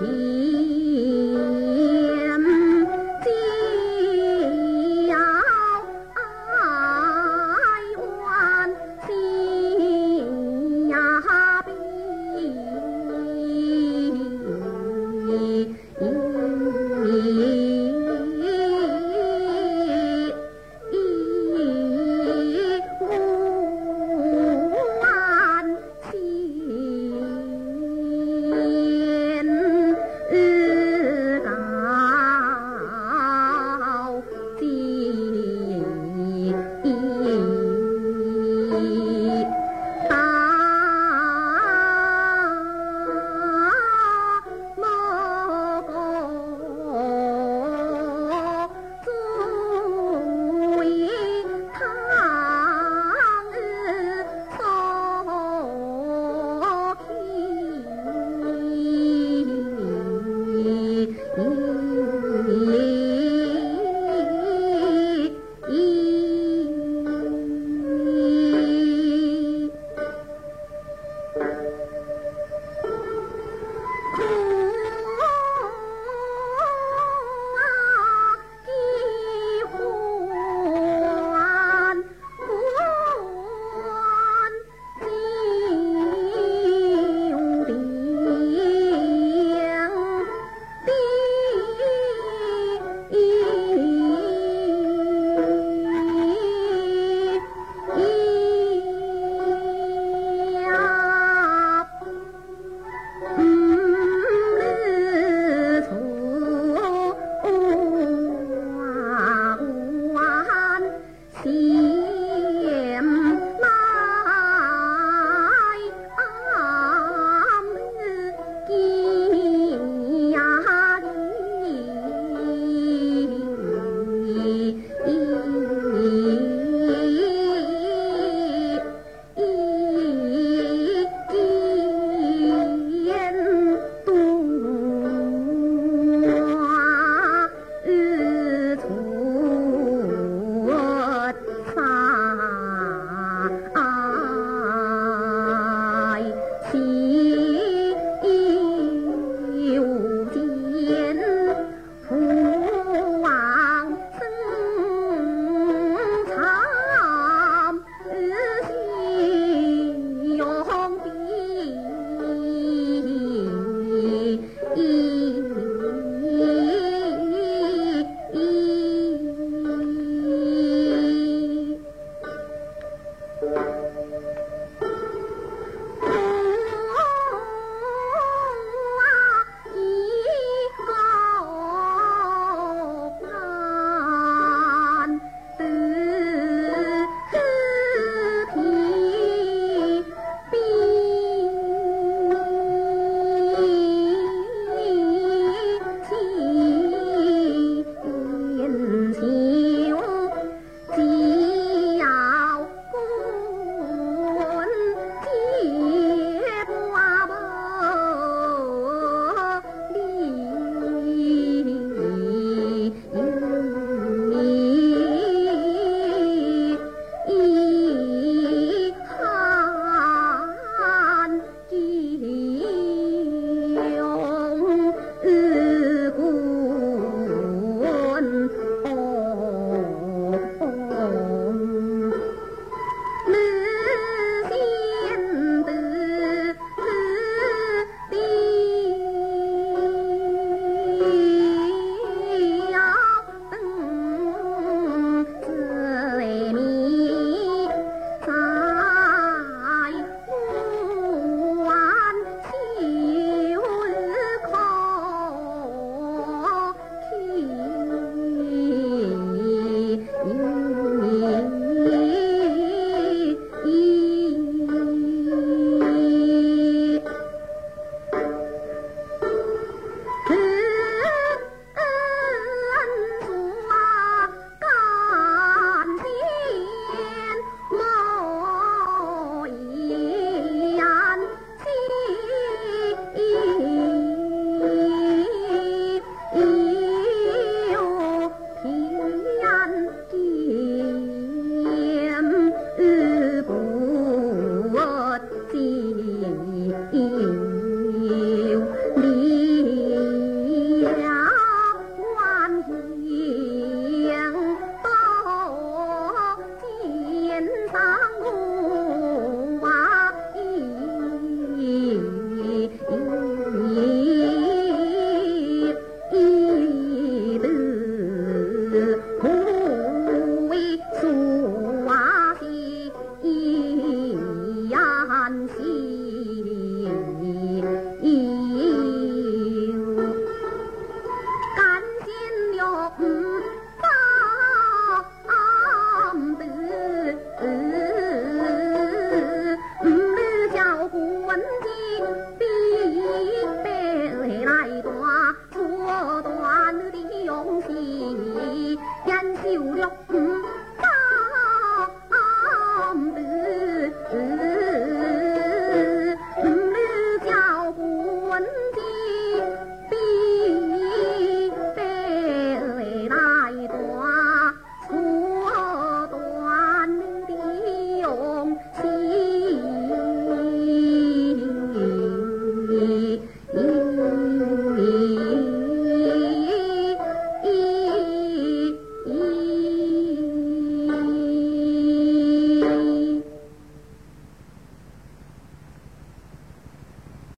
嗯。